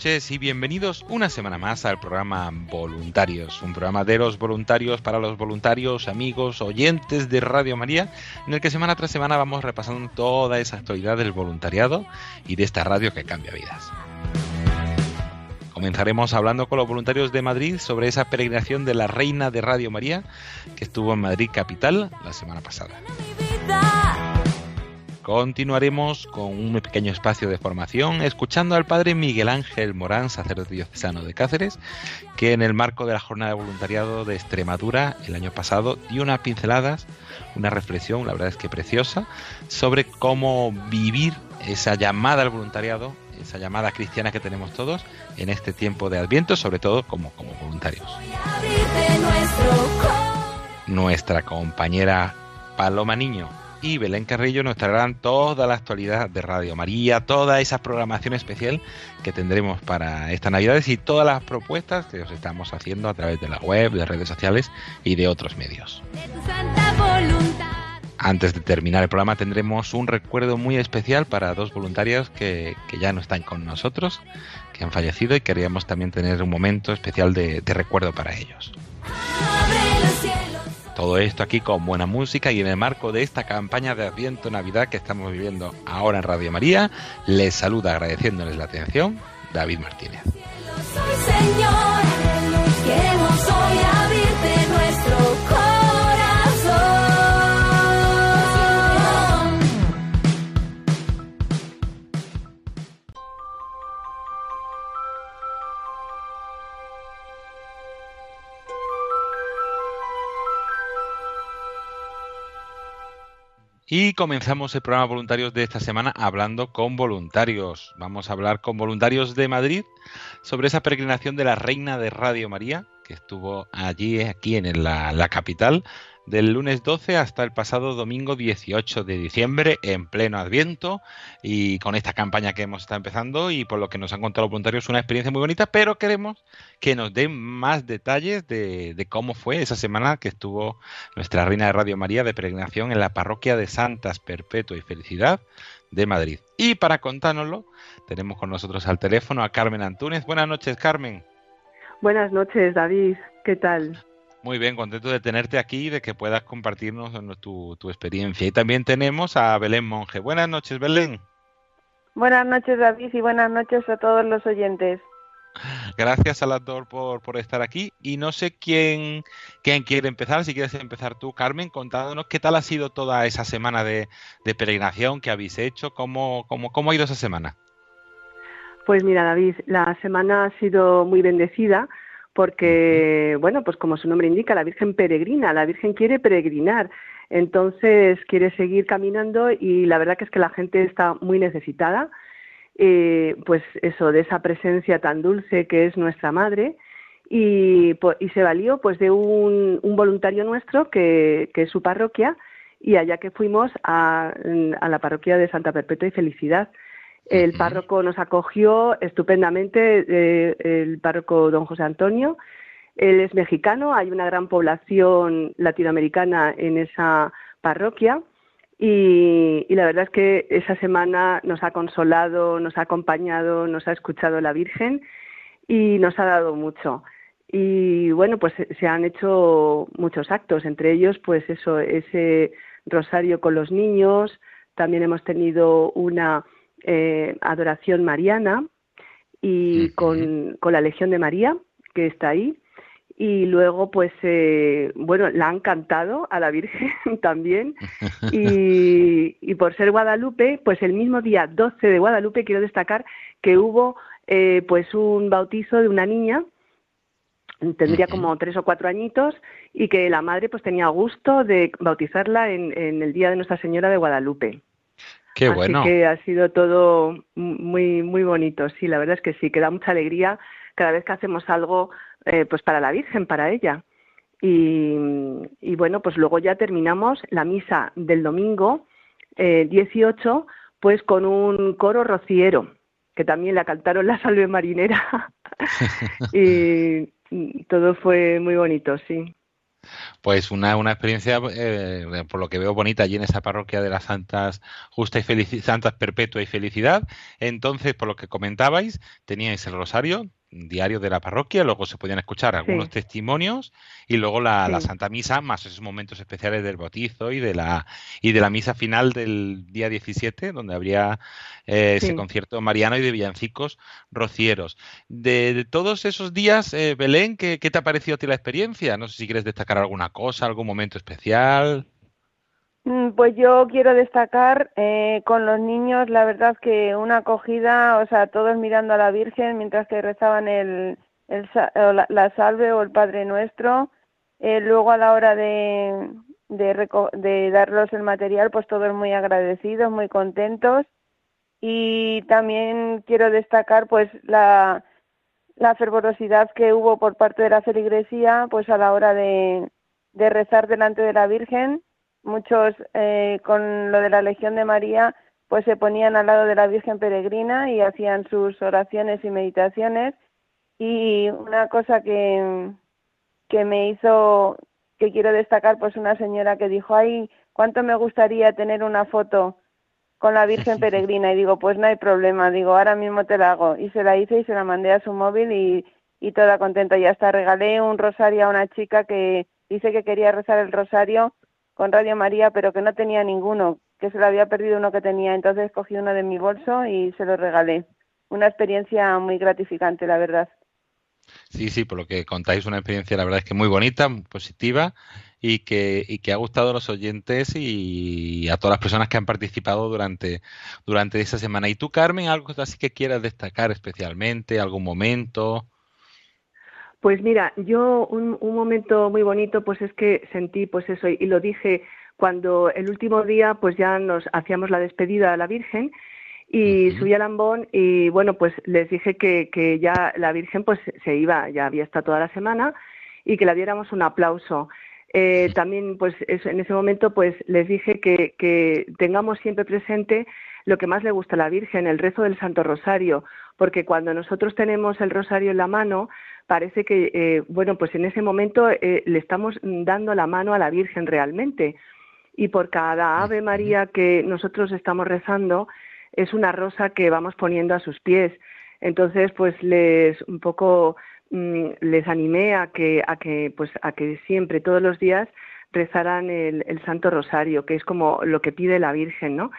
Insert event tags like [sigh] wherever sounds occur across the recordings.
Noches y bienvenidos una semana más al programa Voluntarios, un programa de los voluntarios para los voluntarios, amigos, oyentes de Radio María, en el que semana tras semana vamos repasando toda esa actualidad del voluntariado y de esta radio que cambia vidas. Comenzaremos hablando con los voluntarios de Madrid sobre esa peregrinación de la Reina de Radio María que estuvo en Madrid Capital la semana pasada. Continuaremos con un pequeño espacio de formación escuchando al padre Miguel Ángel Morán, sacerdote diocesano de Cáceres, que en el marco de la jornada de voluntariado de Extremadura el año pasado dio unas pinceladas, una reflexión, la verdad es que preciosa, sobre cómo vivir esa llamada al voluntariado, esa llamada cristiana que tenemos todos en este tiempo de Adviento, sobre todo como, como voluntarios. Nuestra compañera Paloma Niño y Belén Carrillo nos traerán toda la actualidad de Radio María, toda esa programación especial que tendremos para estas Navidades y todas las propuestas que os estamos haciendo a través de la web, de redes sociales y de otros medios. De tu santa voluntad. Antes de terminar el programa tendremos un recuerdo muy especial para dos voluntarios que, que ya no están con nosotros, que han fallecido y queríamos también tener un momento especial de, de recuerdo para ellos. Todo esto aquí con buena música y en el marco de esta campaña de Adviento Navidad que estamos viviendo ahora en Radio María, les saluda agradeciéndoles la atención David Martínez. Y comenzamos el programa voluntarios de esta semana hablando con voluntarios. Vamos a hablar con voluntarios de Madrid sobre esa peregrinación de la Reina de Radio María, que estuvo allí, aquí en la, la capital, del lunes 12 hasta el pasado domingo 18 de diciembre, en pleno Adviento, y con esta campaña que hemos estado empezando y por lo que nos han contado los voluntarios, una experiencia muy bonita, pero queremos que nos den más detalles de, de cómo fue esa semana que estuvo nuestra Reina de Radio María de peregrinación en la parroquia de Santas Perpetua y Felicidad de Madrid. Y para contárnoslo, tenemos con nosotros al teléfono a Carmen Antúnez. Buenas noches, Carmen. Buenas noches, David. ¿Qué tal? Muy bien, contento de tenerte aquí y de que puedas compartirnos tu, tu experiencia. Y también tenemos a Belén Monje. Buenas noches, Belén. Buenas noches, David, y buenas noches a todos los oyentes. Gracias a las dos por, por estar aquí. Y no sé quién, quién quiere empezar. Si quieres empezar tú, Carmen, contándonos qué tal ha sido toda esa semana de, de peregrinación que habéis hecho. ¿Cómo, cómo, ¿Cómo ha ido esa semana? Pues mira, David, la semana ha sido muy bendecida porque, bueno, pues como su nombre indica, la Virgen peregrina, la Virgen quiere peregrinar, entonces quiere seguir caminando y la verdad que es que la gente está muy necesitada, eh, pues eso, de esa presencia tan dulce que es nuestra Madre. Y, y se valió pues de un, un voluntario nuestro que, que es su parroquia y allá que fuimos a, a la parroquia de Santa Perpetua y Felicidad. El párroco nos acogió estupendamente, eh, el párroco don José Antonio. Él es mexicano, hay una gran población latinoamericana en esa parroquia y, y la verdad es que esa semana nos ha consolado, nos ha acompañado, nos ha escuchado la Virgen y nos ha dado mucho. Y bueno, pues se han hecho muchos actos, entre ellos pues eso, ese rosario con los niños, también hemos tenido una eh, adoración mariana y con, con la Legión de María, que está ahí, y luego pues eh, bueno la han cantado a la Virgen [laughs] también. [laughs] Y, y, por ser Guadalupe pues el mismo día 12 de Guadalupe quiero destacar que hubo eh, pues un bautizo de una niña tendría como tres o cuatro añitos y que la madre pues tenía gusto de bautizarla en, en el día de Nuestra Señora de Guadalupe Qué bueno. Así que ha sido todo muy muy bonito sí la verdad es que sí que da mucha alegría cada vez que hacemos algo eh, pues para la Virgen, para ella. Y, bueno, pues luego ya terminamos la misa del domingo eh, 18, pues con un coro rociero, que también la cantaron la salve marinera. [laughs] [laughs] y todo fue muy bonito, sí. Pues una, una experiencia, eh, por lo que veo, bonita allí en esa parroquia de las Santas Justa y Felicidad, Santas Perpetua y Felicidad. Entonces, por lo que comentabais, teníais el rosario, diario de la parroquia, luego se podían escuchar algunos testimonios y luego la, la, Santa Misa, más esos momentos especiales del bautizo y de la y de la misa final del día 17, donde habría eh, ese concierto mariano y de villancicos rocieros. De, todos esos días, eh, Belén, ¿qué, ¿qué, te ha parecido a ti la experiencia? No sé si quieres destacar alguna cosa, algún momento especial. Mm, pues yo quiero destacar eh, con los niños, la verdad que una acogida, o sea, todos mirando a la Virgen mientras que rezaban el, la, salve o el Padre Nuestro. Eh, luego a la hora de, de, darlos el material, pues todos muy agradecidos, muy contentos. Y también quiero destacar pues la, la fervorosidad que hubo por parte de la feligresía, pues a la hora de rezar delante de la Virgen muchos eh, con lo de la Legión de María pues se ponían al lado de la Virgen Peregrina y hacían sus oraciones y meditaciones. Y una cosa que, que me hizo que quiero destacar pues una señora que dijo ay cuánto me gustaría tener una foto con la Virgen [laughs] Peregrina y digo pues no hay problema digo ahora mismo te la hago y se la hice y se la mandé a su móvil y, y toda contenta. Y hasta regalé un rosario a una chica que dice que quería rezar el rosario con Radio María, pero que no tenía ninguno, que se lo había perdido uno que tenía. Entonces cogí uno de mi bolso y se lo regalé. Una experiencia muy gratificante, la verdad. Sí, sí, por lo que contáis, una experiencia, la verdad es que muy bonita, muy positiva y que, y que ha gustado a los oyentes y a todas las personas que han participado durante, durante esa semana. ¿Y tú, Carmen, algo así que quieras destacar especialmente, algún momento? Pues mira, yo un, un, momento muy bonito, pues es que sentí, pues eso, y lo dije cuando el último día, pues ya nos hacíamos la despedida a la Virgen y subí al ambón y bueno, pues les dije que, que ya la Virgen pues se iba, ya había estado toda la semana y que le diéramos un aplauso. Eh, también pues eso, en ese momento pues les dije que, que tengamos siempre presente lo que más le gusta a la Virgen, el rezo del Santo Rosario, porque cuando nosotros tenemos el rosario en la mano, parece que, eh, bueno, pues en ese momento eh, le estamos dando la mano a la Virgen realmente. Y por cada Ave María que nosotros estamos rezando, es una rosa que vamos poniendo a sus pies. Entonces, pues les un poco mm, les animé a que, a que, pues a que siempre, todos los días, rezaran el, el, Santo Rosario, que es como lo que pide la Virgen, ¿no?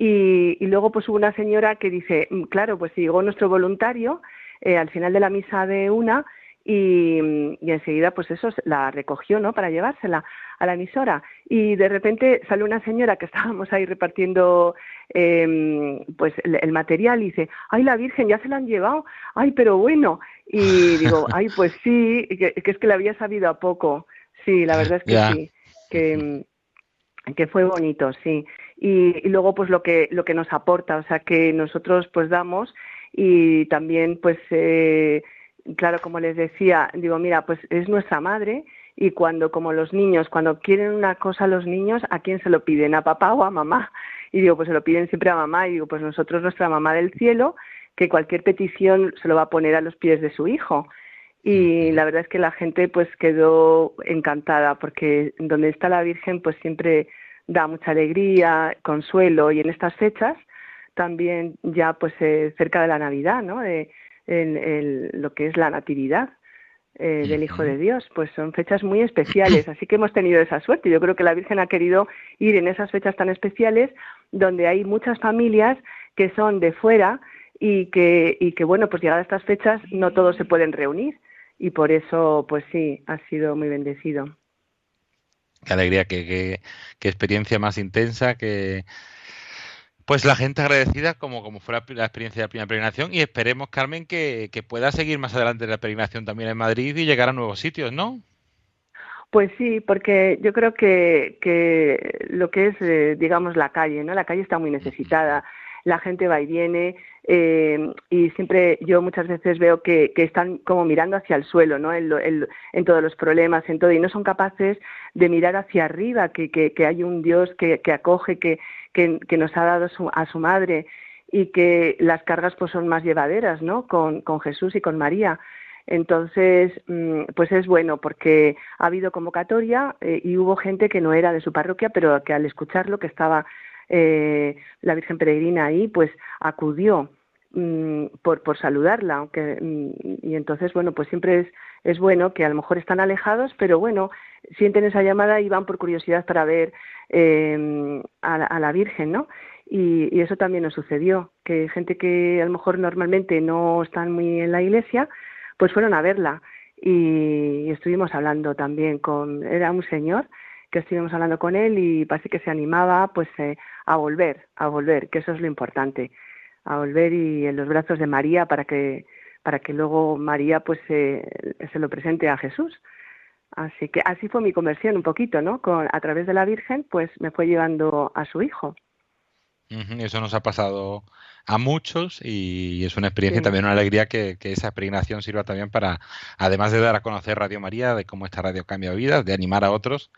Y, y luego pues hubo una señora que dice, mm, claro, pues llegó nuestro voluntario, eh, al final de la misa de una y, y, enseguida pues eso la recogió no para llevársela a la emisora y de repente salió una señora que [laughs] estábamos ahí repartiendo eh, pues el, el, material y dice ay la virgen ya se la han llevado ay pero bueno y digo [laughs] ay pues sí que, que es que la había sabido a poco sí la verdad es que yeah. sí que que fue bonito sí y, y luego pues lo que lo que nos aporta o sea que nosotros pues damos y también pues eh, claro como les decía digo mira pues es nuestra madre y cuando como los niños cuando quieren una cosa los niños a quién se lo piden a papá o a mamá y digo pues se lo piden siempre a mamá y digo pues nosotros nuestra mamá del cielo que cualquier petición se lo va a poner a los pies de su hijo y la verdad es que la gente pues quedó encantada porque donde está la Virgen pues siempre da mucha alegría, consuelo y en estas fechas también ya pues eh, cerca de la Navidad, ¿no? De, en, lo que es la natividad eh, del Hijo de Dios. Pues son fechas muy especiales, así que hemos tenido esa suerte. Yo creo que la Virgen ha querido ir en esas fechas tan especiales donde hay muchas familias que son de fuera y que, y que bueno, pues llegadas estas fechas no todos se pueden reunir y por eso, pues sí, ha sido muy bendecido. Qué alegría, qué, qué, experiencia más intensa, que pues la gente agradecida como, como fue la, experiencia de la primera peregrinación y esperemos, Carmen, que, pueda seguir más adelante la peregrinación también en Madrid y llegar a nuevos sitios, ¿no? Pues sí, porque yo creo que, que lo que es, eh, digamos, la calle, ¿no? La calle está muy necesitada la gente va y viene eh, y siempre yo muchas veces veo que, están como mirando hacia el suelo, ¿no? En, todos los problemas, en todo, y no son capaces de mirar hacia arriba, que, que, hay un Dios que, acoge, que, nos ha dado a su madre y que las cargas pues son más llevaderas, ¿no? Con, con Jesús y con María. Entonces, mm, pues es bueno porque ha habido convocatoria eh, y hubo gente que no era de su parroquia, pero que al escucharlo, que estaba eh, la Virgen Peregrina ahí, pues acudió por, por saludarla, aunque, mm, y entonces, bueno, pues siempre es, bueno que a lo mejor están alejados, pero bueno, sienten esa llamada y van por curiosidad para ver eh, a, la Virgen, ¿no? Y, y, eso también nos sucedió, que gente que a lo mejor normalmente no están muy en la iglesia, pues fueron a verla y estuvimos hablando también con, era un señor que estuvimos hablando con él y parece que se animaba pues eh, a volver, a volver, que eso es lo importante, a volver y en los brazos de María para que para que luego María pues se lo presente a Jesús. Así que así fue mi conversión un poquito, ¿no? Con, a través de la Virgen, pues me fue llevando a su hijo. Eso nos ha pasado a muchos y es una experiencia y también una alegría que, que, esa peregrinación sirva también para, además de dar a conocer Radio María, de cómo esta radio cambia vidas, de animar a otros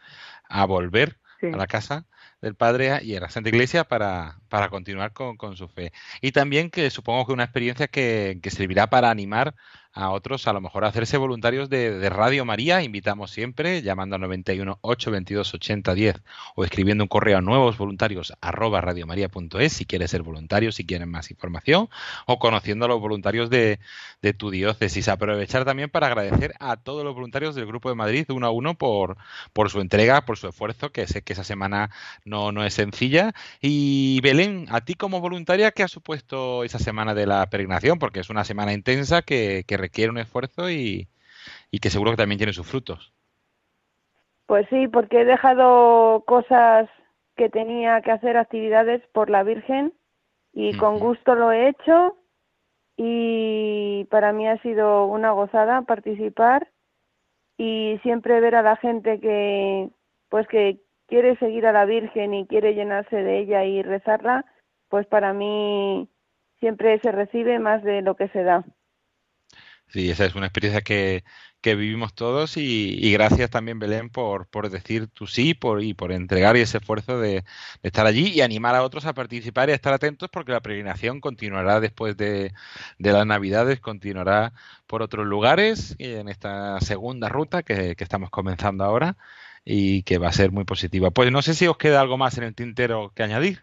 a volver a la casa del Padre y a la Santa Iglesia para, para continuar con, con, su fe. Y también que supongo que una experiencia que, que servirá para animar a otros a lo mejor a hacerse voluntarios de, Radio María. Invitamos siempre llamando al 91 822 80 10 o escribiendo un correo a nuevos voluntarios arroba radiomaria.es si quieres ser voluntario, si quieren más información o conociendo a los voluntarios de, de, tu diócesis. Aprovechar también para agradecer a todos los voluntarios del Grupo de Madrid uno a uno por, por su entrega, por su esfuerzo, que sé que esa semana no, no es sencilla. Y Belén, a ti como voluntaria, ¿qué ha supuesto esa semana de la peregrinación? Porque es una semana intensa que, que requiere un esfuerzo y, que seguro que también tiene sus frutos. Pues sí, porque he dejado cosas que tenía que hacer, actividades por la Virgen, y con gusto lo he hecho y para mí ha sido una gozada participar y siempre ver a la gente que pues que quiere seguir a la Virgen y quiere llenarse de ella y rezarla, pues para mí siempre se recibe más de lo que se da. Sí, esa es una experiencia que, que vivimos todos y, gracias también Belén por, por decir tu sí por, y por entregar ese esfuerzo de, estar allí y animar a otros a participar y a estar atentos porque la peregrinación continuará después de, de las navidades, continuará por otros lugares y en esta segunda ruta que, que estamos comenzando ahora y que va a ser muy positiva. Pues no sé si os queda algo más en el tintero que añadir.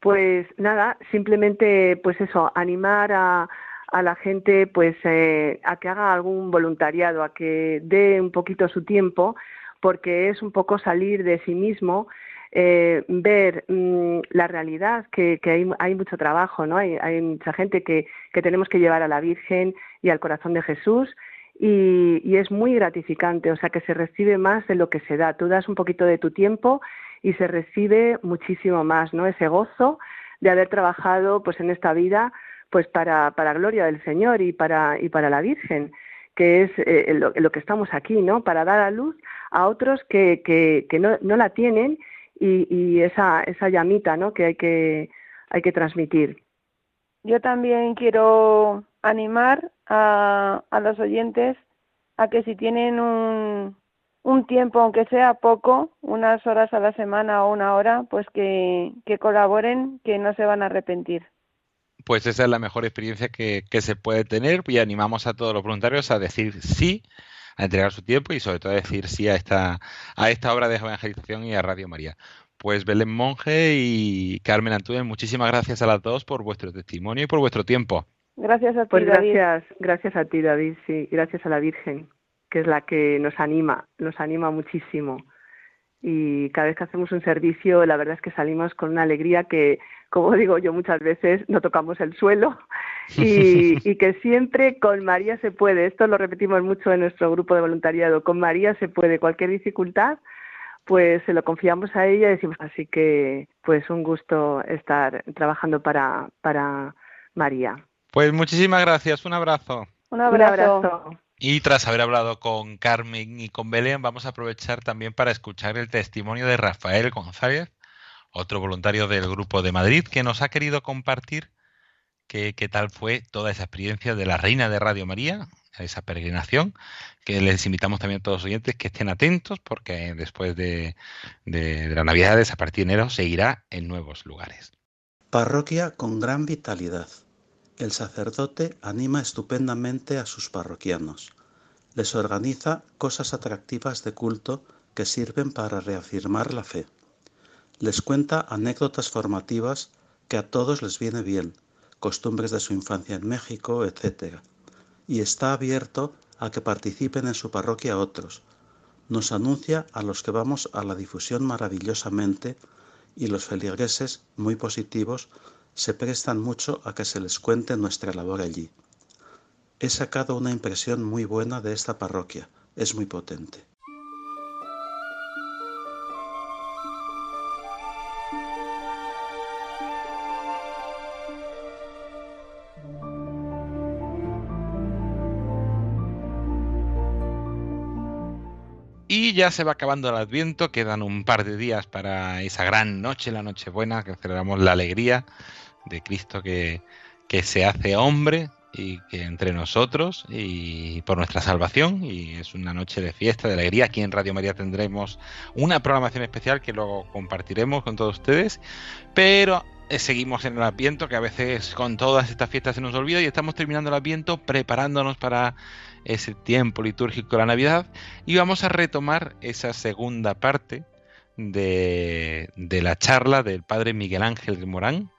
Pues nada, simplemente pues eso, animar a, a la gente pues eh, a que haga algún voluntariado, a que dé un poquito su tiempo, porque es un poco salir de sí mismo, eh, ver mm, la realidad, que, que hay, mucho trabajo, ¿no? Hay, hay mucha gente que, que, tenemos que llevar a la Virgen y al corazón de Jesús. Y, y, es muy gratificante, o sea que se recibe más de lo que se da. Tú das un poquito de tu tiempo y se recibe muchísimo más, ¿no? Ese gozo de haber trabajado pues en esta vida pues para, para gloria del Señor y para, y para la Virgen, que es eh, lo, que estamos aquí, ¿no? Para dar a luz a otros que, que, que no, no, la tienen y, y, esa, esa llamita, ¿no? Que hay que, hay que transmitir. Yo también quiero animar a, a los oyentes a que si tienen un, un tiempo, aunque sea poco, unas horas a la semana o una hora, pues que, que colaboren, que no se van a arrepentir pues esa es la mejor experiencia que, se puede tener y animamos a todos los voluntarios a decir sí, a entregar su tiempo y sobre todo a decir sí a esta, a esta obra de evangelización y a Radio María. Pues Belén Monje y Carmen Antúnez, muchísimas gracias a las dos por vuestro testimonio y por vuestro tiempo. Gracias a ti, Pues David. gracias, gracias a ti, David, sí, gracias a la Virgen, que es la que nos anima, nos anima muchísimo. Y cada vez que hacemos un servicio, la verdad es que salimos con una alegría que, como digo yo muchas veces, no tocamos el suelo [laughs] y, y que siempre con María se puede. Esto lo repetimos mucho en nuestro grupo de voluntariado. Con María se puede. Cualquier dificultad, pues se lo confiamos a ella y decimos así que, pues un gusto estar trabajando para, para María. Pues muchísimas gracias, un abrazo. Un Un abrazo. Y tras haber hablado con Carmen y con Belén, vamos a aprovechar también para escuchar el testimonio de Rafael González, otro voluntario del Grupo de Madrid, que nos ha querido compartir qué, tal fue toda esa experiencia de la Reina de Radio María, esa peregrinación, que les invitamos también a todos los oyentes que estén atentos, porque después de, de, de las a partir de enero, seguirá en nuevos lugares. Parroquia con gran vitalidad. El sacerdote anima estupendamente a sus parroquianos. Les organiza cosas atractivas de culto que sirven para reafirmar la fe. Les cuenta anécdotas formativas que a todos les viene bien, costumbres de su infancia en México, etc. Y está abierto a que participen en su parroquia otros. Nos anuncia a los que vamos a la difusión maravillosamente y los feligreses, muy positivos, se prestan mucho a que se les cuente nuestra labor allí. He sacado una impresión muy buena de esta parroquia, es muy potente. Y ya se va acabando el Adviento, quedan un par de días para esa gran noche, la Nochebuena, que celebramos la alegría de Cristo que, que se hace hombre y que entre nosotros y por nuestra salvación. Y es una noche de fiesta, de alegría. Aquí en Radio María tendremos una programación especial que luego compartiremos con todos ustedes. Pero eh, seguimos en el Adviento, que a veces con todas estas fiestas se nos olvida y estamos terminando el Adviento preparándonos para ese tiempo litúrgico de la Navidad y vamos a retomar esa segunda parte de, de la charla del padre Miguel Ángel Morán,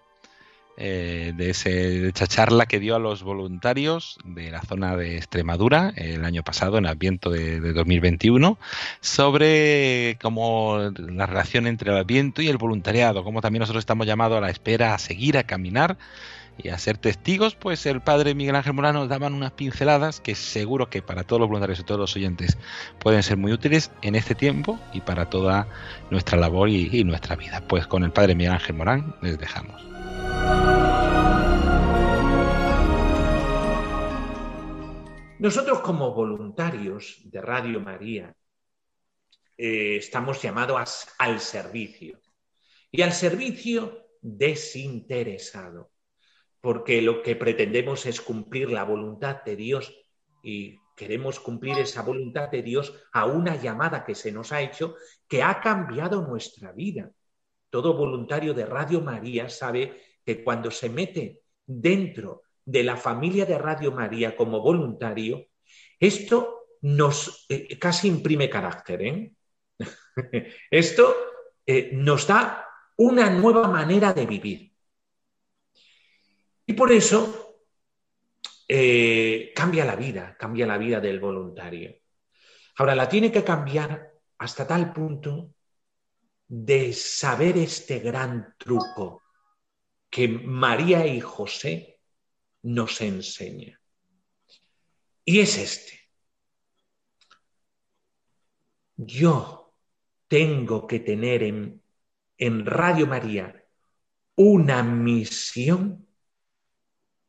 eh, de, ese, de esa charla que dio a los voluntarios de la zona de Extremadura el año pasado, en Adviento de, de 2021, sobre cómo la relación entre el Adviento y el voluntariado, cómo también nosotros estamos llamados a la espera, a seguir, a caminar y a ser testigos, pues el padre Miguel Ángel Morán nos daban unas pinceladas que seguro que para todos los voluntarios y todos los oyentes pueden ser muy útiles en este tiempo y para toda nuestra labor y nuestra vida. Pues con el padre Miguel Ángel Morán les dejamos. Nosotros como voluntarios de Radio María eh, estamos llamados al servicio. Y al servicio desinteresado, porque lo que pretendemos es cumplir la voluntad de Dios. Y queremos cumplir esa voluntad de Dios a una llamada que se nos ha hecho que ha cambiado nuestra vida. Todo voluntario de Radio María sabe que cuando se mete dentro de la familia de Radio María como voluntario, esto nos eh, casi imprime carácter. ¿eh? [laughs] esto eh, nos da una nueva manera de vivir. Y por eso eh, cambia la vida, cambia la vida del voluntario. Ahora, la tiene que cambiar hasta tal punto de saber este gran truco que María y José nos enseña. Y es este. Yo tengo que tener en, en Radio María una misión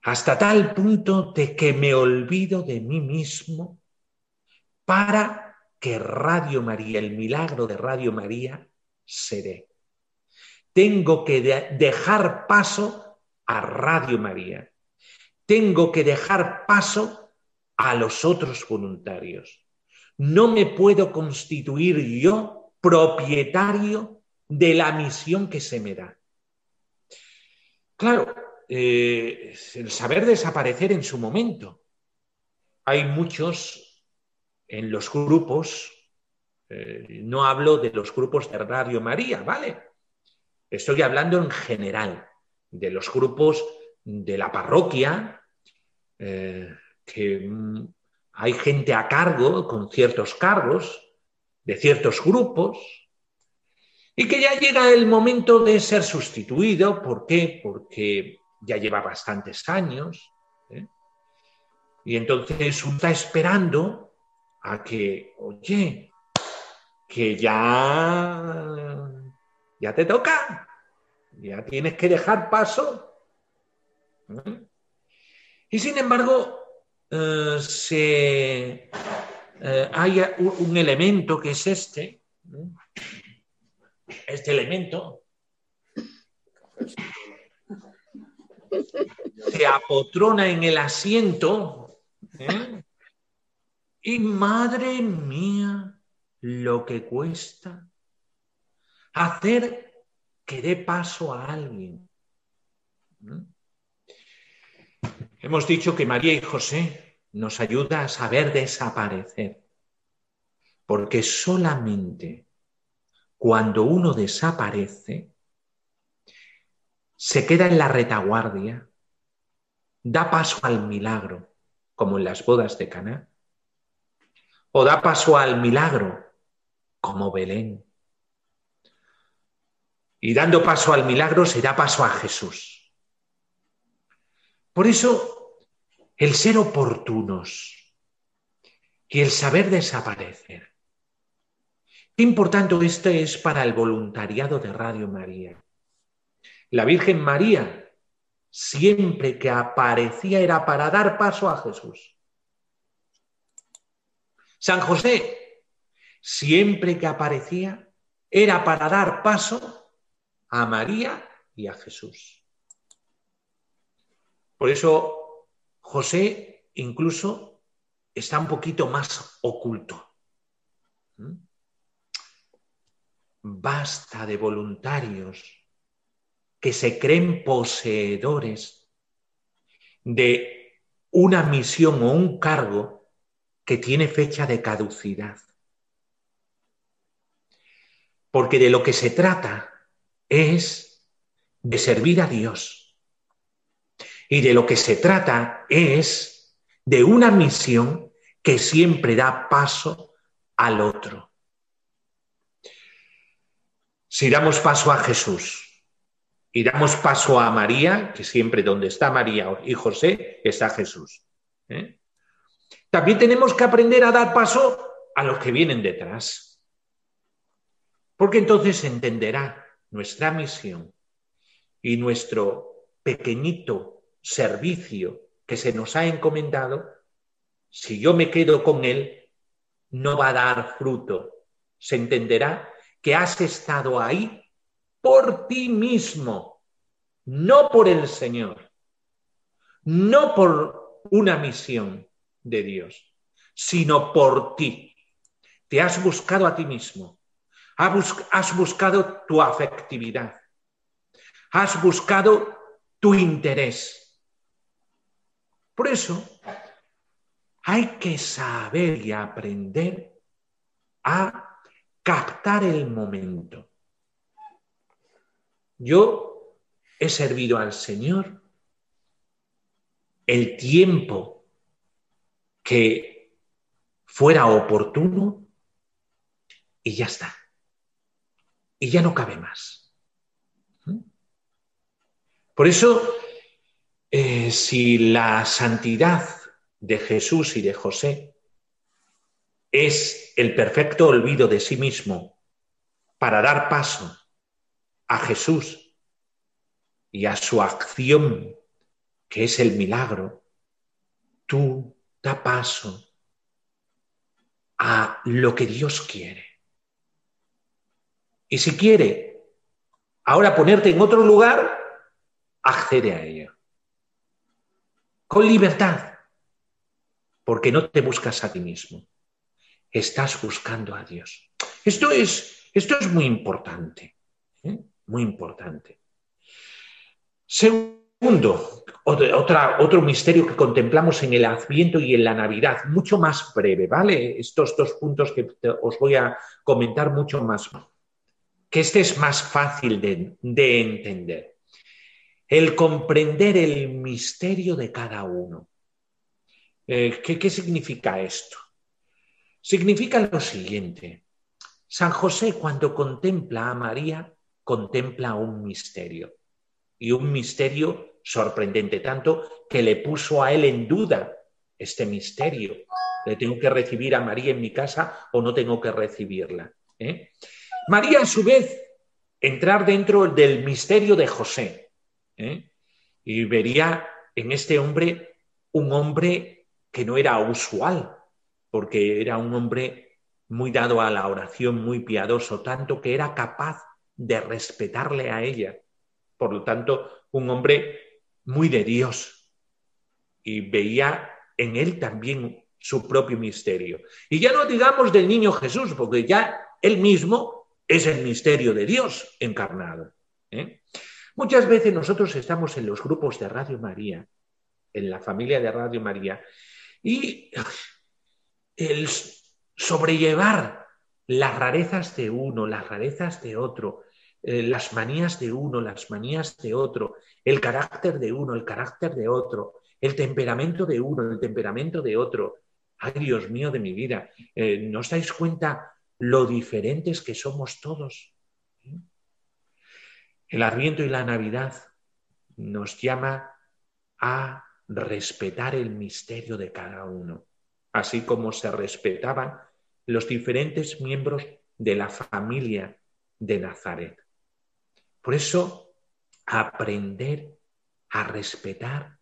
hasta tal punto de que me olvido de mí mismo para que Radio María, el milagro de Radio María, se dé. Tengo que de dejar paso a Radio María. Tengo que dejar paso a los otros voluntarios. No me puedo constituir yo propietario de la misión que se me da. Claro, eh, el saber desaparecer en su momento. Hay muchos en los grupos, eh, no hablo de los grupos de Radio María, ¿vale? Estoy hablando en general de los grupos de la parroquia eh, que mm, hay gente a cargo, con ciertos cargos, de ciertos grupos, y que ya llega el momento de ser sustituido. ¿Por qué? Porque ya lleva bastantes años. ¿eh? Y entonces uno está esperando a que, oye, que ya, ya te toca, ya tienes que dejar paso. ¿Eh? Y sin embargo, eh, se, hay un elemento que es este, este elemento se apotrona en el asiento ¿eh? y madre mía, lo que cuesta hacer que dé paso a alguien. Hemos dicho que María y José nos ayuda a saber desaparecer, porque solamente cuando uno desaparece, se queda en la retaguardia, da paso al milagro, como en las bodas de Caná, o da paso al milagro, como Belén. Y dando paso al milagro se da paso a Jesús. Por eso, el ser oportunos y el saber desaparecer Qué importante esto es para el voluntariado de Radio María. La Virgen María, siempre que aparecía, era para dar paso a Jesús. San José, siempre que aparecía, era para dar paso a María y a Jesús. Por eso José incluso está un poquito más oculto. ¿Mm? basta de voluntarios que se creen poseedores de una misión o un cargo que tiene fecha de caducidad. Porque de lo que se trata es de servir a Dios. Y de lo que se trata es de una misión que siempre da paso al otro. Si damos paso a Jesús y damos paso a María, que siempre donde está María y José está Jesús. ¿eh? También tenemos que aprender a dar paso a los que vienen detrás. Porque entonces entenderá nuestra misión y nuestro pequeñito servicio que se nos ha encomendado, si yo me quedo con él, no va a dar fruto. Se entenderá que has estado ahí por ti mismo, no por el Señor, no por una misión de Dios, sino por ti. Te has buscado a ti mismo, has buscado tu afectividad, has buscado tu interés. Por eso hay que saber y aprender a captar el momento. Yo he servido al Señor el tiempo que fuera oportuno y ya está. Y ya no cabe más. ¿Mm? Por eso, si la santidad de Jesús y de José es el perfecto olvido de sí mismo para dar paso a Jesús y a su acción, que es el milagro, tú da paso a lo que Dios quiere. Y si quiere ahora ponerte en otro lugar, accede a ello. Con libertad, porque no te buscas a ti mismo estás buscando a Dios. Esto es, esto es muy importante, ¿eh? muy importante. Segundo, otra, otro misterio que contemplamos en el Adviento y en la Navidad, mucho más breve, ¿vale? Estos dos puntos que os voy a comentar mucho más, que este es más fácil de, de entender. El comprender el misterio de cada uno. Eh, ¿qué, ¿Qué significa esto? Significa lo siguiente. San José cuando contempla a María, contempla un misterio. Y un misterio sorprendente, tanto que le puso a él en duda este misterio. ¿Le tengo que recibir a María en mi casa o no tengo que recibirla? ¿Eh? María, a su vez, entrar dentro del misterio de José. ¿Eh? Y vería en este hombre un hombre que no era usual, porque era un hombre muy dado a la oración, muy piadoso, tanto que era capaz de respetarle a ella. Por lo tanto, un hombre muy de Dios. Y veía en él también su propio misterio. Y ya no digamos del niño Jesús, porque ya él mismo es el misterio de Dios encarnado. ¿eh? Muchas veces nosotros estamos en los grupos de Radio María, en la familia de Radio María, y el sobrellevar las rarezas de uno, las rarezas de otro, eh, las manías de uno, las manías de otro, el carácter de uno, el carácter de otro, el temperamento de uno, el temperamento de otro. Ay, Dios mío de mi vida, eh, ¿no dais cuenta lo diferentes que somos todos? El Adviento y la Navidad nos llama a respetar el misterio de cada uno, así como se respetaban los diferentes miembros de la familia de Nazaret. Por eso, aprender a respetar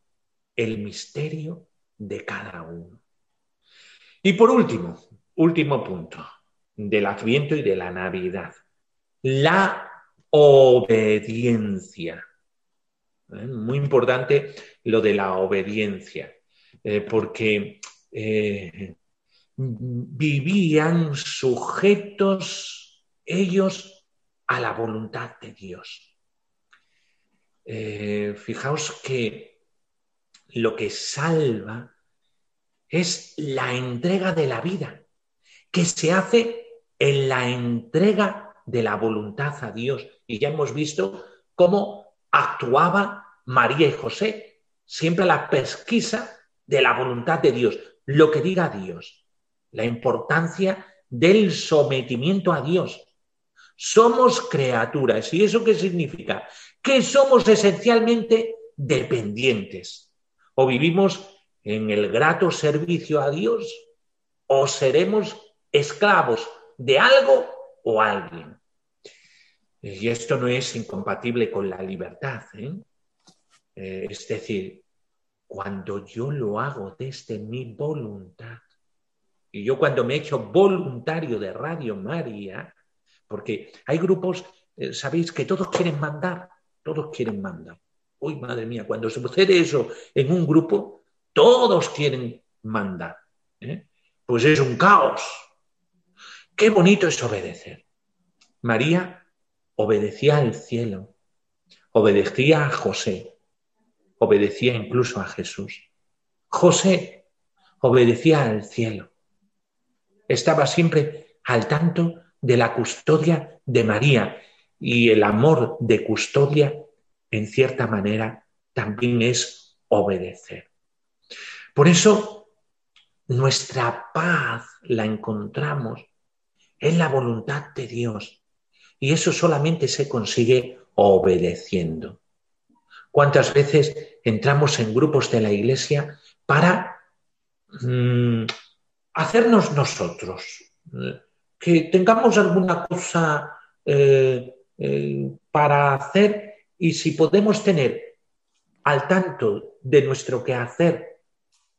el misterio de cada uno. Y por último, último punto del Adviento y de la Navidad, la obediencia. ¿Eh? Muy importante lo de la obediencia, eh, porque eh, vivían sujetos ellos a la voluntad de Dios. fijaos que lo que salva es la entrega de la vida, que se hace en la entrega de la voluntad a Dios. Y ya hemos visto cómo actuaba María y José, siempre la pesquisa de la voluntad de Dios, lo que diga Dios, la importancia del sometimiento a Dios. Somos criaturas. ¿Y eso qué significa? Que somos esencialmente dependientes o vivimos en el grato servicio a Dios o seremos esclavos de algo o alguien. Y esto no es incompatible con la libertad. ¿eh? Eh, es decir, cuando yo lo hago desde mi voluntad, y yo cuando me he hecho voluntario de Radio María, porque hay grupos, eh, sabéis, que todos quieren mandar, todos quieren mandar. Uy, madre mía, cuando sucede eso en un grupo, todos quieren mandar. Pues es un caos. Qué bonito es obedecer. María obedecía al cielo, obedecía a José, obedecía incluso a Jesús. José obedecía al cielo. Estaba siempre al tanto de la custodia de María y el amor de custodia en cierta manera, también es obedecer. Por eso, nuestra paz la encontramos en la voluntad de Dios y eso solamente se consigue obedeciendo. ¿Cuántas veces entramos en grupos de la iglesia para mm, hacernos nosotros? Que tengamos alguna cosa eh, eh, para hacer y si podemos tener al tanto de nuestro quehacer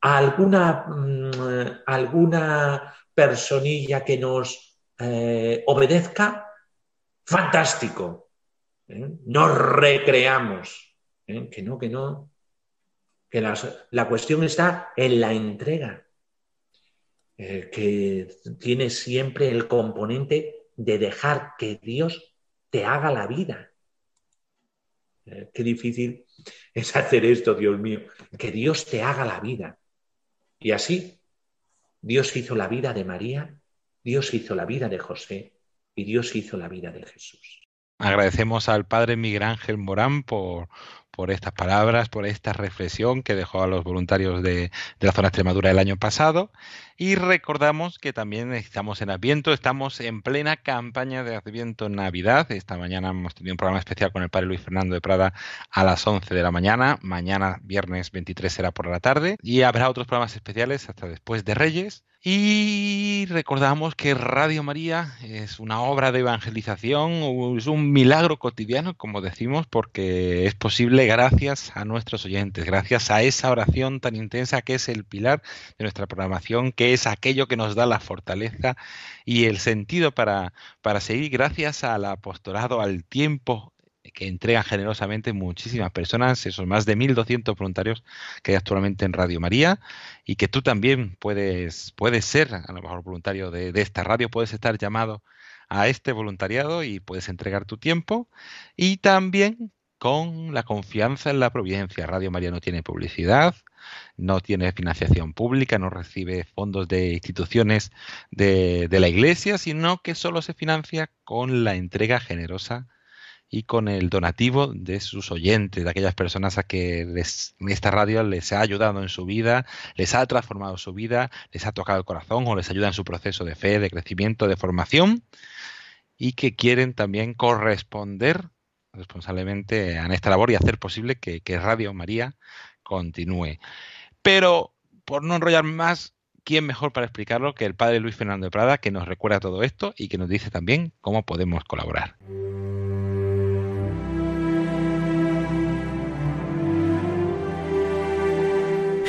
a alguna, mm, alguna personilla que nos eh, obedezca, fantástico. ¿eh? Nos recreamos. ¿eh? Que no, que no. Que la cuestión está en la entrega, que tiene siempre el componente de dejar que Dios te haga la vida eh, qué difícil [laughs] es hacer esto, Dios mío. Que Dios te haga la vida. Y así, Dios hizo la vida de María, Dios hizo la vida de José y Dios hizo la vida de Jesús. Agradecemos al padre Miguel Ángel Morán por, por estas palabras, por esta reflexión que dejó a los voluntarios de, la zona Extremadura el año pasado. Y recordamos que también estamos en Adviento, estamos en plena campaña de Adviento en Navidad. Esta mañana hemos tenido un programa especial con el padre Luis Fernando de Prada a las 11 de la mañana. Mañana, viernes 23, será por la tarde. Y habrá otros programas especiales hasta después de Reyes. Y recordamos que Radio María es una obra de evangelización, es un milagro cotidiano, como decimos, porque es posible gracias a nuestros oyentes, gracias a esa oración tan intensa que es el pilar de nuestra programación, que es aquello que nos da la fortaleza y el sentido para, para seguir, gracias al apostolado, al tiempo que entrega generosamente muchísimas personas, esos más de 1.200 voluntarios que hay actualmente en Radio María y que tú también puedes, puedes ser a lo mejor voluntario de, esta radio, puedes estar llamado a este voluntariado y puedes entregar tu tiempo y también con la confianza en la providencia. Radio María no tiene publicidad, no tiene financiación pública, no recibe fondos de instituciones de, de la Iglesia, sino que solo se financia con la entrega generosa y con el donativo de sus oyentes, de aquellas personas a que esta radio les ha ayudado en su vida, les ha transformado su vida, les ha tocado el corazón o les ayuda en su proceso de fe, de crecimiento, de formación y que quieren también corresponder responsablemente a esta labor y hacer posible que, que Radio María continúe. Pero, por no enrollar más, ¿quién mejor para explicarlo que el padre Luis Fernando de Prada, que nos recuerda todo esto y que nos dice también cómo podemos colaborar?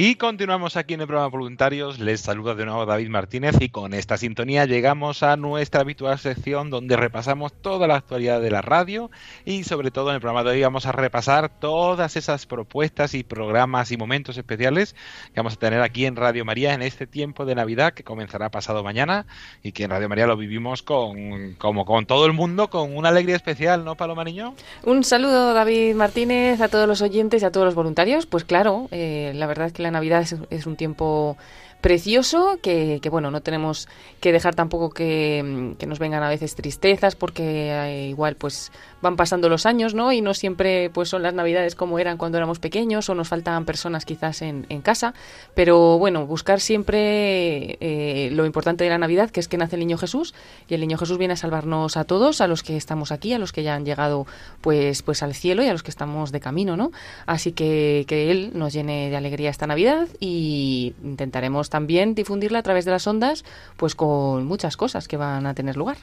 Y continuamos aquí en el programa Voluntarios. Les saluda de nuevo David Martínez y con esta sintonía llegamos a nuestra habitual sección donde repasamos toda la actualidad de la radio y sobre todo en el programa de hoy vamos a repasar todas esas propuestas y programas y momentos especiales que vamos a tener aquí en Radio María en este tiempo de Navidad que comenzará pasado mañana y que en Radio María lo vivimos con como con todo el mundo con una alegría especial, ¿no, Paloma Niño? Un saludo David Martínez a todos los oyentes y a todos los voluntarios. Pues claro, eh, la verdad es que la Navidad es, un tiempo precioso que, bueno no tenemos que dejar tampoco que, que, nos vengan a veces tristezas porque eh, igual pues van pasando los años, ¿no? Y no siempre pues son las navidades como eran cuando éramos pequeños o nos faltan personas quizás en, en casa, pero bueno, buscar siempre eh, lo importante de la Navidad, que es que nace el Niño Jesús y el Niño Jesús viene a salvarnos a todos, a los que estamos aquí, a los que ya han llegado pues pues al cielo y a los que estamos de camino, ¿no? Así que que él nos llene de alegría esta Navidad y intentaremos también difundirla a través de las ondas, pues con muchas cosas que van a tener lugar.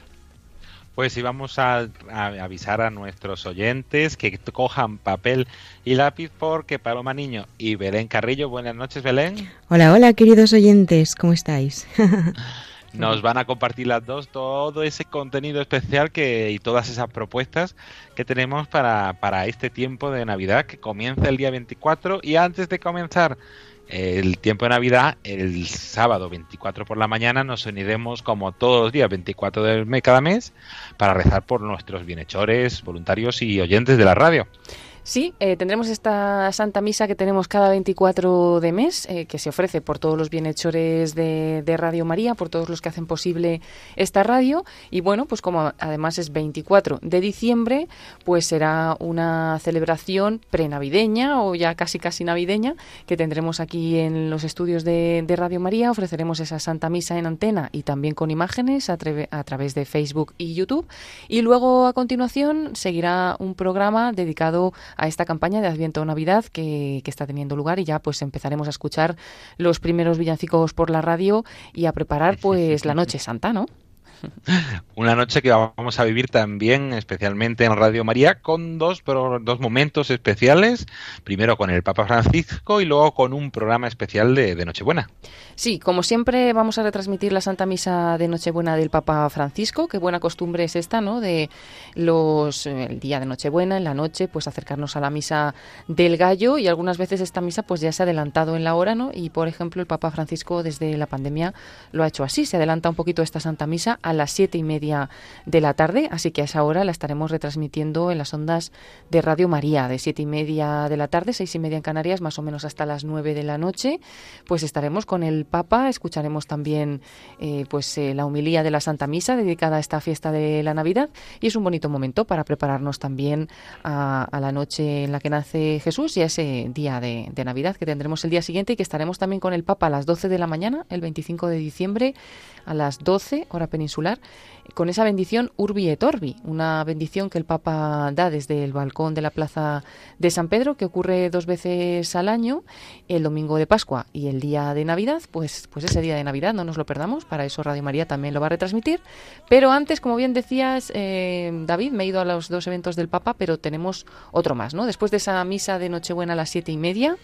Pues sí, vamos a, avisar a nuestros oyentes que cojan papel y lápiz porque Paloma Niño y Belén Carrillo, buenas noches Belén. Hola, hola queridos oyentes, ¿cómo estáis? [laughs] Nos van a compartir las dos todo ese contenido especial que y todas esas propuestas que tenemos para, para este tiempo de Navidad que comienza el día 24 y antes de comenzar el tiempo de Navidad, el sábado 24 por la mañana, nos uniremos como todos los días 24 de cada mes para rezar por nuestros bienhechores, voluntarios y oyentes de la radio. Sí, eh, tendremos esta Santa Misa que tenemos cada 24 de mes, eh, que se ofrece por todos los bienhechores de, de, Radio María, por todos los que hacen posible esta radio. Y bueno, pues como además es 24 de diciembre, pues será una celebración prenavideña o ya casi casi navideña que tendremos aquí en los estudios de, de Radio María. Ofreceremos esa Santa Misa en antena y también con imágenes a, a través de Facebook y YouTube. Y luego a continuación seguirá un programa dedicado a esta campaña de Adviento Navidad que, que, está teniendo lugar y ya pues empezaremos a escuchar los primeros villancicos por la radio y a preparar [laughs] pues la Noche Santa, ¿no? [laughs] Una noche que vamos a vivir también, especialmente en Radio María, con dos, dos momentos especiales. Primero con el Papa Francisco y luego con un programa especial de, de, Nochebuena. Sí, como siempre vamos a retransmitir la Santa Misa de Nochebuena del Papa Francisco. Qué buena costumbre es esta, ¿no? De los el día de Nochebuena, en la noche, pues acercarnos a la misa del gallo y algunas veces esta misa pues ya se ha adelantado en la hora, ¿no? Y por ejemplo el Papa Francisco desde la pandemia lo ha hecho así, se adelanta un poquito esta Santa Misa a las siete y media de la tarde, así que a esa hora la estaremos retransmitiendo en las ondas de Radio María, de siete y media de la tarde, seis y media en Canarias, más o menos hasta las nueve de la noche, pues estaremos con el Papa, escucharemos también eh, pues eh, la humilía de la Santa Misa dedicada a esta fiesta de la Navidad y es un bonito momento para prepararnos también a, a la noche en la que nace Jesús y a ese día de, de Navidad que tendremos el día siguiente y que estaremos también con el Papa a las 12 de la mañana, el 25 de diciembre, a las 12, hora peninsular, peninsular con esa bendición Urbi et Orbi, una bendición que el Papa da desde el balcón de la Plaza de San Pedro, que ocurre dos veces al año, el domingo de Pascua y el día de Navidad, pues, pues ese día de Navidad no nos lo perdamos, para eso Radio María también lo va a retransmitir. Pero antes, como bien decías, eh, David, me he ido a los dos eventos del Papa, pero tenemos otro más, ¿no? Después de esa misa de Nochebuena a las siete y media,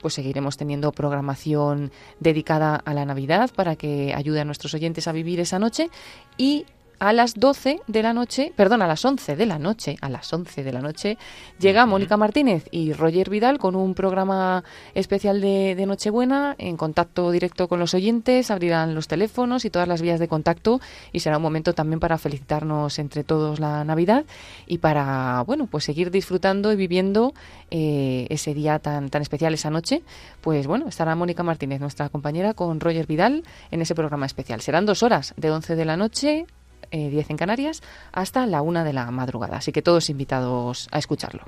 pues seguiremos teniendo programación dedicada a la Navidad para que ayude a nuestros oyentes a vivir esa noche y a las 12 de la noche, perdón, a las 11 de la noche, a las 11 de la noche, llega Mónica Martínez y Roger Vidal con un programa especial de, de, Nochebuena en contacto directo con los oyentes, abrirán los teléfonos y todas las vías de contacto y será un momento también para felicitarnos entre todos la Navidad y para, bueno, pues seguir disfrutando y viviendo eh, ese día tan, tan especial, esa noche. Pues bueno, estará Mónica Martínez, nuestra compañera, con Roger Vidal en ese programa especial. Serán dos horas, de 11 de la noche eh, 10 en Canarias, hasta la una de la madrugada. Así que todos invitados a escucharlo.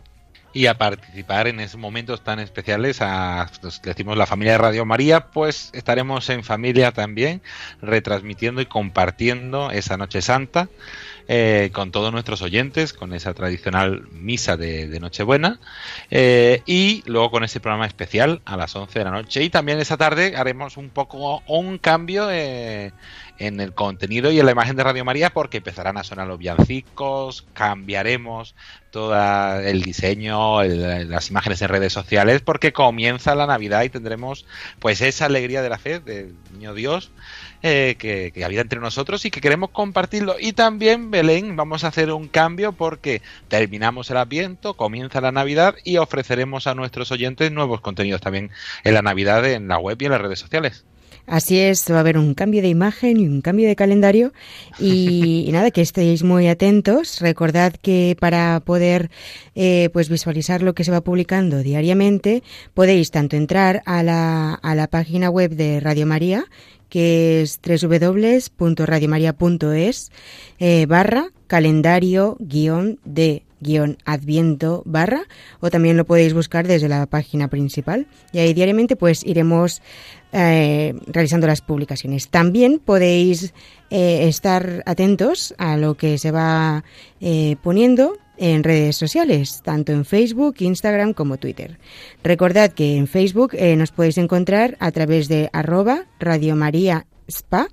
Y a participar en esos momentos tan especiales, a, decimos la familia de Radio María, pues estaremos en familia también, retransmitiendo y compartiendo esa Noche Santa. Eh, con todos nuestros oyentes, con esa tradicional misa de, de Nochebuena, eh, y luego con ese programa especial a las 11 de la noche. Y también esa tarde haremos un poco un cambio eh, en el contenido y en la imagen de Radio María porque empezarán a sonar los villancicos, cambiaremos todo el diseño, las imágenes en redes sociales porque comienza la Navidad y tendremos pues esa alegría de la fe del Niño Dios eh, que, que, habita entre nosotros y que queremos compartirlo. Y también, Belén, vamos a hacer un cambio porque terminamos el Adviento, comienza la Navidad y ofreceremos a nuestros oyentes nuevos contenidos también en la Navidad en la web y en las redes sociales. Así es, va a haber un cambio de imagen y un cambio de calendario y, nada, que estéis muy atentos. Recordad que para poder eh, pues visualizar lo que se va publicando diariamente podéis tanto entrar a la, a la página web de Radio María que es www.radiomaria.es eh, barra calendario guion de guion adviento barra o también lo podéis buscar desde la página principal y ahí diariamente pues iremos eh, realizando las publicaciones. También podéis eh, estar atentos a lo que se va eh, poniendo en redes sociales, tanto en Facebook, Instagram como Twitter. Recordad que en Facebook nos podéis encontrar a través de arroba Radio María Spa,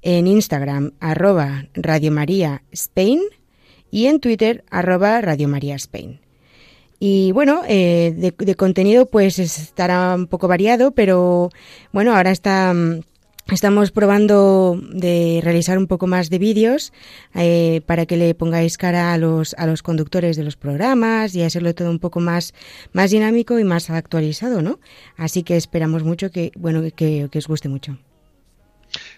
en Instagram arroba Radio María Spain y en Twitter arroba Radio María Spain. Y bueno, eh, de, contenido pues estará un poco variado, pero bueno, ahora está... Estamos probando de realizar un poco más de vídeos eh, para que le pongáis cara a los, a los conductores de los programas y hacerlo todo un poco más, más dinámico y más actualizado, ¿no? Así que esperamos mucho que, bueno, que, que os guste mucho.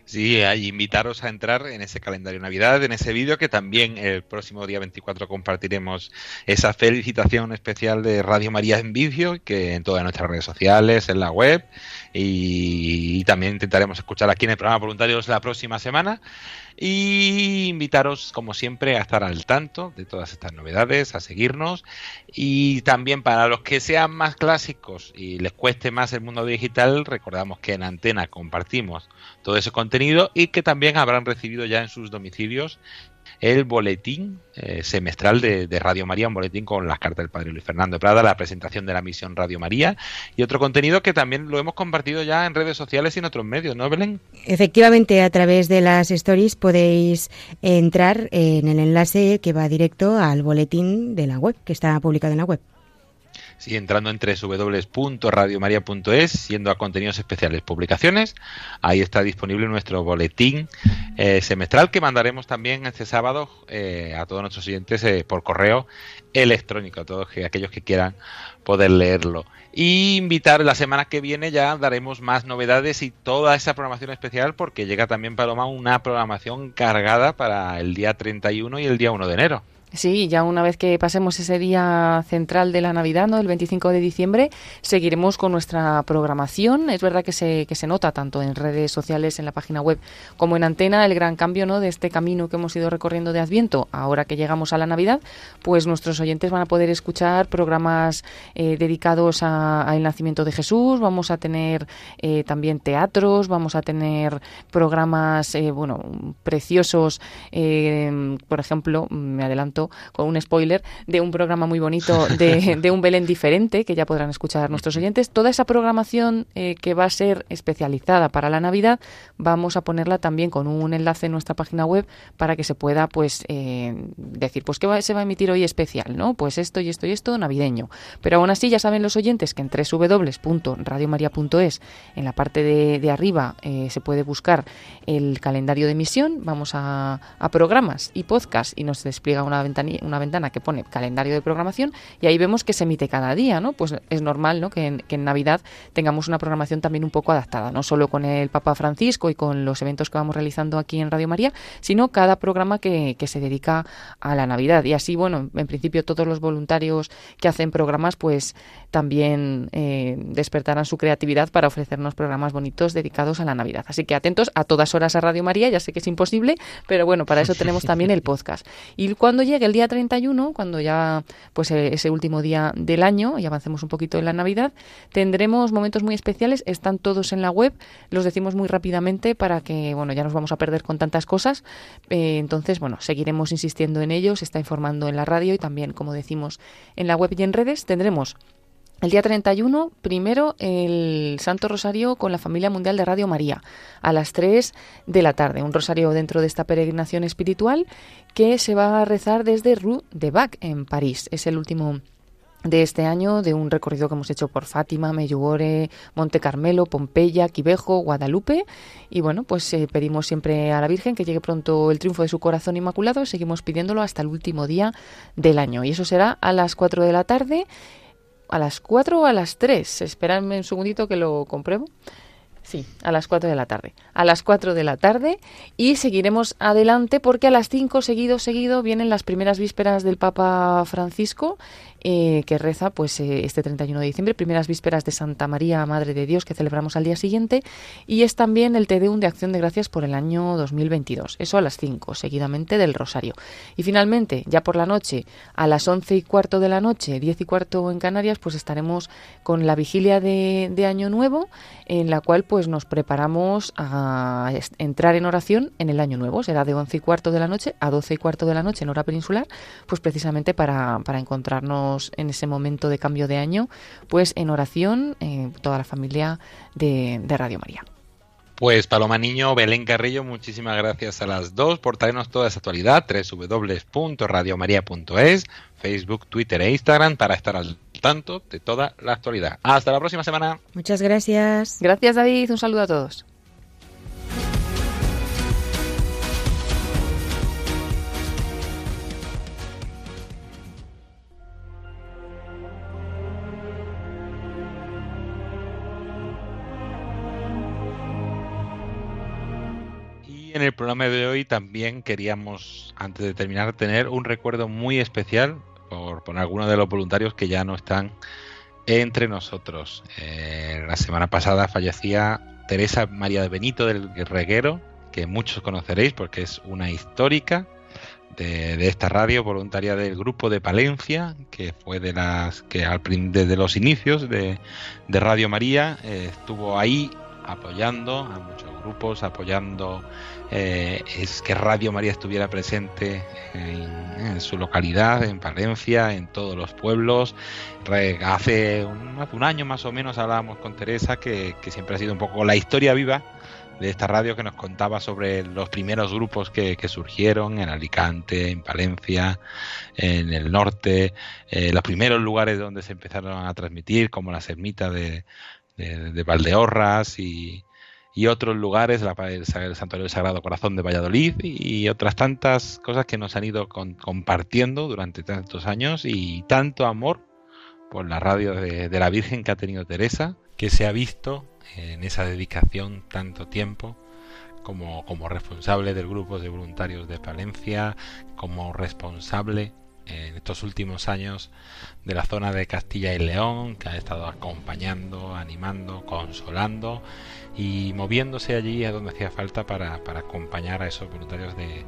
Sí, hay invitaros a entrar en ese calendario de Navidad, en ese vídeo que también el próximo día 24 compartiremos esa felicitación especial de Radio María en vídeo, que en todas nuestras redes sociales, en la web, y, también intentaremos escuchar aquí en el programa Voluntarios la próxima semana. Y invitaros, como siempre, a estar al tanto de todas estas novedades, a seguirnos. Y también para los que sean más clásicos y les cueste más el mundo digital, recordamos que en Antena compartimos todo ese contenido y que también habrán recibido ya en sus domicilios el boletín eh, semestral de, Radio María, un boletín con las cartas del Padre Luis Fernando Prada, la presentación de la misión Radio María y otro contenido que también lo hemos compartido ya en redes sociales y en otros medios, ¿no, Belén? Efectivamente, a través de las stories podéis entrar en el enlace que va directo al boletín de la web, que está publicado en la web. Sí, entrando en www.radiomaria.es, yendo a contenidos especiales, publicaciones, ahí está disponible nuestro boletín eh, semestral que mandaremos también este sábado eh, a todos nuestros oyentes eh, por correo electrónico, a todos aquellos que quieran poder leerlo. Y invitar la semana que viene ya daremos más novedades y toda esa programación especial porque llega también Paloma una programación cargada para el día 31 y el día 1 de enero. Sí, ya una vez que pasemos ese día central de la Navidad, ¿no? el 25 de diciembre, seguiremos con nuestra programación. Es verdad que se, que se nota tanto en redes sociales, en la página web, como en antena, el gran cambio ¿no? de este camino que hemos ido recorriendo de Adviento. Ahora que llegamos a la Navidad, pues nuestros oyentes van a poder escuchar programas eh, dedicados al nacimiento de Jesús. Vamos a tener eh, también teatros, vamos a tener programas, eh, bueno, preciosos. por ejemplo, me adelanto con un spoiler, de un programa muy bonito de, [laughs] un Belén diferente, que ya podrán escuchar nuestros oyentes. Toda esa programación eh, que va a ser especializada para la Navidad, vamos a ponerla también con un enlace en nuestra página web para que se pueda pues eh, decir, pues qué se va a emitir hoy especial, ¿no? Pues esto y esto y esto navideño. Pero aún así ya saben los oyentes que en www.radiomaria.es, en la parte de, arriba, eh, se puede buscar el calendario de emisión, vamos a, a programas y podcast y nos despliega una una ventana que pone calendario de programación y ahí vemos que se emite cada día, ¿no? Pues es normal, ¿no? Que en, Navidad tengamos una programación también un poco adaptada, no solo con el Papa Francisco y con los eventos que vamos realizando aquí en Radio María, sino cada programa que, se dedica a la Navidad. Y así, bueno, en principio todos los voluntarios que hacen programas, pues también eh, despertarán su creatividad para ofrecernos programas bonitos dedicados a la Navidad. Así que atentos a todas horas a Radio María, ya sé que es imposible, pero bueno, para eso tenemos también el podcast. Y cuando llegue el día 31, cuando ya pues eh, ese último día del año y avancemos un poquito en la Navidad, tendremos momentos muy especiales, están todos en la web, los decimos muy rápidamente para que, bueno, ya nos vamos a perder con tantas cosas, eh, entonces, bueno, seguiremos insistiendo en ellos, está informando en la radio y también, como decimos, en la web y en redes, tendremos el día 31, primero, el Santo Rosario con la familia mundial de Radio María, a las 3 de la tarde. Un rosario dentro de esta peregrinación espiritual que se va a rezar desde Rue de Bac, en París. Es el último de este año, de un recorrido que hemos hecho por Fátima, Meyugore, Monte Carmelo, Pompeya, Quivejo, Guadalupe. Y bueno, pues eh, pedimos siempre a la Virgen que llegue pronto el triunfo de su corazón inmaculado seguimos pidiéndolo hasta el último día del año. Y eso será a las 4 de la tarde a las 4 o a las 3. Esperadme un segundito que lo compruebo. Sí, a las 4 de la tarde. A las 4 de la tarde y seguiremos adelante porque a las 5 seguido, seguido vienen las primeras vísperas del Papa Francisco eh, que reza pues eh, este 31 de diciembre, primeras vísperas de Santa María, Madre de Dios, que celebramos al día siguiente, y es también el Te Deum de Acción de Gracias por el año 2022. Eso a las 5, seguidamente del Rosario. Y finalmente, ya por la noche, a las 11 y cuarto de la noche, 10 y cuarto en Canarias, pues estaremos con la vigilia de, de Año Nuevo, en la cual pues nos preparamos a entrar en oración en el Año Nuevo. Será de 11 y cuarto de la noche a 12 y cuarto de la noche en hora peninsular, pues precisamente para, para encontrarnos en ese momento de cambio de año, pues en oración, eh, toda la familia de, Radio María. Pues Paloma Niño, Belén Carrillo, muchísimas gracias a las dos por traernos toda esa actualidad, www.radiomaria.es, Facebook, Twitter e Instagram para estar al tanto de toda la actualidad. Hasta la próxima semana. Muchas gracias. Gracias David, un saludo a todos. En el programa de hoy también queríamos, antes de terminar, tener un recuerdo muy especial por, por algunos de los voluntarios que ya no están entre nosotros. Eh, la semana pasada fallecía Teresa María de Benito del Reguero, que muchos conoceréis porque es una histórica de, esta radio, voluntaria del grupo de Palencia, que fue de las que al, desde los inicios de, Radio María eh, estuvo ahí apoyando a muchos grupos, apoyando eh, es que Radio María estuviera presente en, su localidad, en Palencia, en todos los pueblos. hace un, año más o menos hablábamos con Teresa, que, siempre ha sido un poco la historia viva de esta radio que nos contaba sobre los primeros grupos que, surgieron en Alicante, en Palencia, en el norte, eh, los primeros lugares donde se empezaron a transmitir, como las ermitas de, de Valdeorras y, y otros lugares, el, Santuario del Sagrado Corazón de Valladolid y otras tantas cosas que nos han ido compartiendo durante tantos años y tanto amor por la radio de, la Virgen que ha tenido Teresa, que se ha visto en esa dedicación tanto tiempo como, como responsable del grupo de voluntarios de Palencia, como responsable en estos últimos años de la zona de Castilla y León, que ha estado acompañando, animando, consolando y moviéndose allí a donde hacía falta para, acompañar a esos voluntarios de,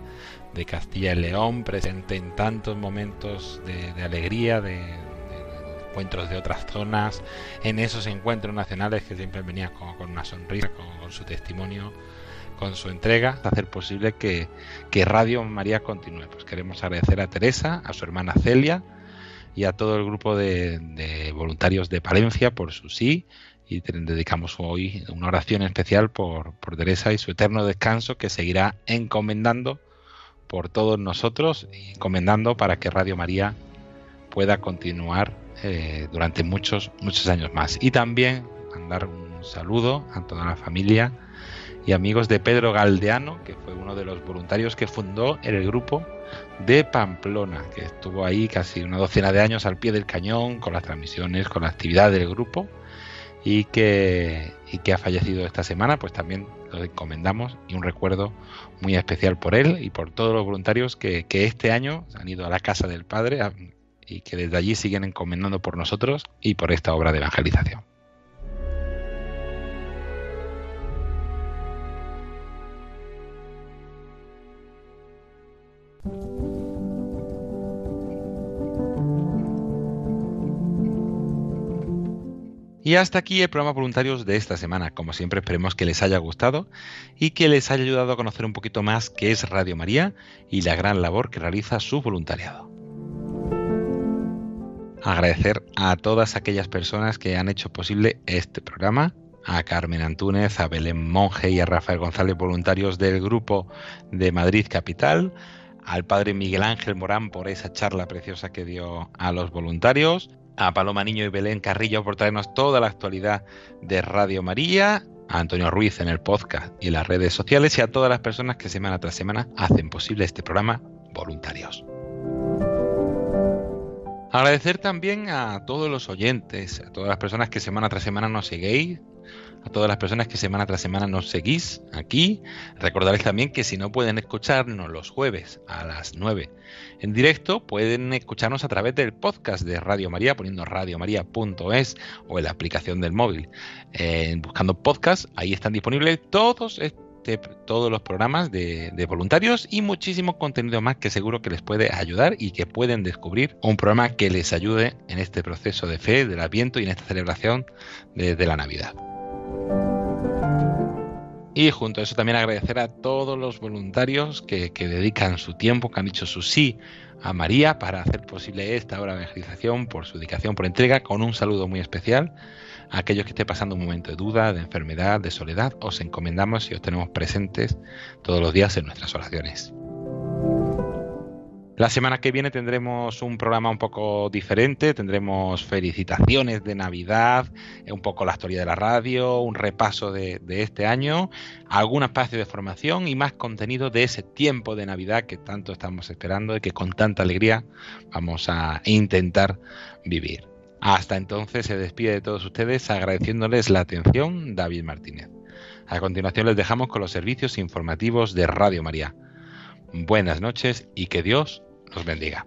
Castilla y León, presente en tantos momentos de, alegría, de, encuentros de otras zonas, en esos encuentros nacionales que siempre venía con, una sonrisa, con su testimonio con su entrega, hacer posible que, Radio María continúe. Pues queremos agradecer a Teresa, a su hermana Celia y a todo el grupo de, voluntarios de Palencia por su sí y dedicamos hoy una oración especial por, Teresa y su eterno descanso que seguirá encomendando por todos nosotros y encomendando para que Radio María pueda continuar eh, durante muchos, muchos años más. Y también mandar un saludo a toda la familia y amigos de Pedro Galdeano, que fue uno de los voluntarios que fundó el grupo de Pamplona, que estuvo ahí casi una docena de años al pie del cañón, con las transmisiones, con la actividad del grupo, y que, que ha fallecido esta semana, pues también lo encomendamos y un recuerdo muy especial por él y por todos los voluntarios que, que este año han ido a la casa del Padre y que desde allí siguen encomendando por nosotros y por esta obra de evangelización. Y hasta aquí el programa voluntarios de esta semana. Como siempre, esperemos que les haya gustado y que les haya ayudado a conocer un poquito más qué es Radio María y la gran labor que realiza su voluntariado. Agradecer a todas aquellas personas que han hecho posible este programa, a Carmen Antúnez, a Belén Monge y a Rafael González, voluntarios del grupo de Madrid Capital, al padre Miguel Ángel Morán por esa charla preciosa que dio a los voluntarios, a Paloma Niño y Belén Carrillo por traernos toda la actualidad de Radio María, a Antonio Ruiz en el podcast y en las redes sociales y a todas las personas que semana tras semana hacen posible este programa voluntarios. Agradecer también a todos los oyentes, a todas las personas que semana tras semana nos seguís, a todas las personas que semana tras semana nos seguís aquí. Recordarles también que si no pueden escucharnos los jueves a las 9 en directo, pueden escucharnos a través del podcast de Radio María, poniendo radiomaria.es o en la aplicación del móvil. Eh, buscando podcast, ahí están disponibles todos este, todos los programas de, voluntarios y muchísimo contenido más que seguro que les puede ayudar y que pueden descubrir un programa que les ayude en este proceso de fe, del Adviento y en esta celebración de la Navidad. Y junto a eso también agradecer a todos los voluntarios que, dedican su tiempo, que han dicho su sí a María para hacer posible esta obra de evangelización, por su dedicación, por entrega, con un saludo muy especial a aquellos que estén pasando un momento de duda, de enfermedad, de soledad, os encomendamos y os tenemos presentes todos los días en nuestras oraciones. La semana que viene tendremos un programa un poco diferente, tendremos felicitaciones de Navidad, un poco la historia de la radio, un repaso de, este año, algún espacio de formación y más contenido de ese tiempo de Navidad que tanto estamos esperando y que con tanta alegría vamos a intentar vivir. Hasta entonces se despide de todos ustedes agradeciéndoles la atención David Martínez. A continuación les dejamos con los servicios informativos de Radio María. Buenas noches y que Dios los bendiga.